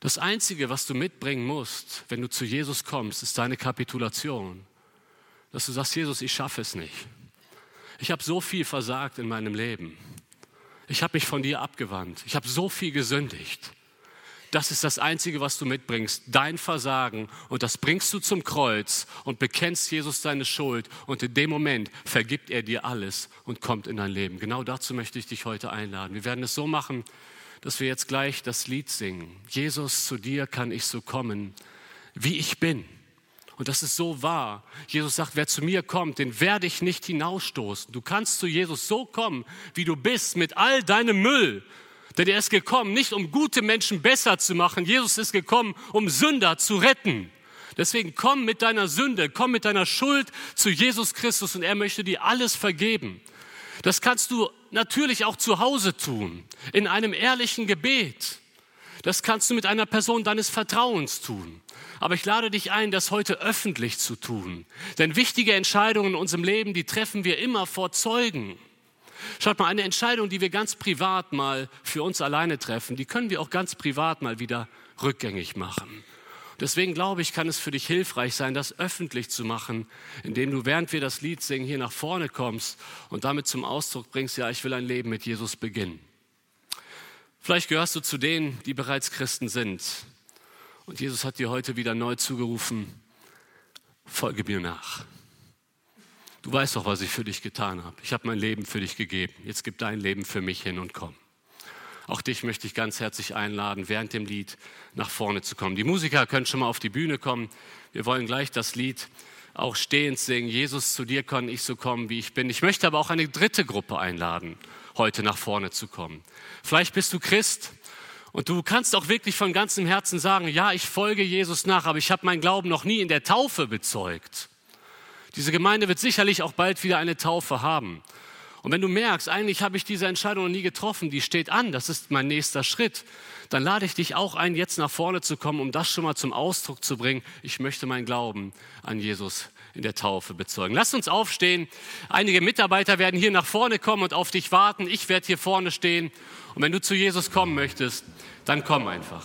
Das Einzige, was du mitbringen musst, wenn du zu Jesus kommst, ist deine Kapitulation. Dass du sagst, Jesus, ich schaffe es nicht. Ich habe so viel versagt in meinem Leben. Ich habe mich von dir abgewandt. Ich habe so viel gesündigt. Das ist das Einzige, was du mitbringst, dein Versagen. Und das bringst du zum Kreuz und bekennst Jesus deine Schuld. Und in dem Moment vergibt er dir alles und kommt in dein Leben. Genau dazu möchte ich dich heute einladen. Wir werden es so machen, dass wir jetzt gleich das Lied singen. Jesus, zu dir kann ich so kommen, wie ich bin. Und das ist so wahr. Jesus sagt, wer zu mir kommt, den werde ich nicht hinausstoßen. Du kannst zu Jesus so kommen, wie du bist, mit all deinem Müll. Denn er ist gekommen, nicht um gute Menschen besser zu machen. Jesus ist gekommen, um Sünder zu retten. Deswegen komm mit deiner Sünde, komm mit deiner Schuld zu Jesus Christus und er möchte dir alles vergeben. Das kannst du natürlich auch zu Hause tun, in einem ehrlichen Gebet. Das kannst du mit einer Person deines Vertrauens tun. Aber ich lade dich ein, das heute öffentlich zu tun. Denn wichtige Entscheidungen in unserem Leben, die treffen wir immer vor Zeugen. Schaut mal, eine Entscheidung, die wir ganz privat mal für uns alleine treffen, die können wir auch ganz privat mal wieder rückgängig machen. Deswegen glaube ich, kann es für dich hilfreich sein, das öffentlich zu machen, indem du, während wir das Lied singen, hier nach vorne kommst und damit zum Ausdruck bringst, ja, ich will ein Leben mit Jesus beginnen. Vielleicht gehörst du zu denen, die bereits Christen sind. Und Jesus hat dir heute wieder neu zugerufen, folge mir nach. Du weißt doch, was ich für dich getan habe. Ich habe mein Leben für dich gegeben. Jetzt gib dein Leben für mich hin und komm. Auch dich möchte ich ganz herzlich einladen, während dem Lied nach vorne zu kommen. Die Musiker können schon mal auf die Bühne kommen. Wir wollen gleich das Lied auch stehend singen. Jesus, zu dir kann ich so kommen, wie ich bin. Ich möchte aber auch eine dritte Gruppe einladen, heute nach vorne zu kommen. Vielleicht bist du Christ und du kannst auch wirklich von ganzem Herzen sagen, ja, ich folge Jesus nach, aber ich habe meinen Glauben noch nie in der Taufe bezeugt. Diese Gemeinde wird sicherlich auch bald wieder eine Taufe haben. Und wenn du merkst, eigentlich habe ich diese Entscheidung noch nie getroffen, die steht an, das ist mein nächster Schritt, dann lade ich dich auch ein, jetzt nach vorne zu kommen, um das schon mal zum Ausdruck zu bringen. Ich möchte meinen Glauben an Jesus in der Taufe bezeugen. Lass uns aufstehen. Einige Mitarbeiter werden hier nach vorne kommen und auf dich warten. Ich werde hier vorne stehen. Und wenn du zu Jesus kommen möchtest, dann komm einfach.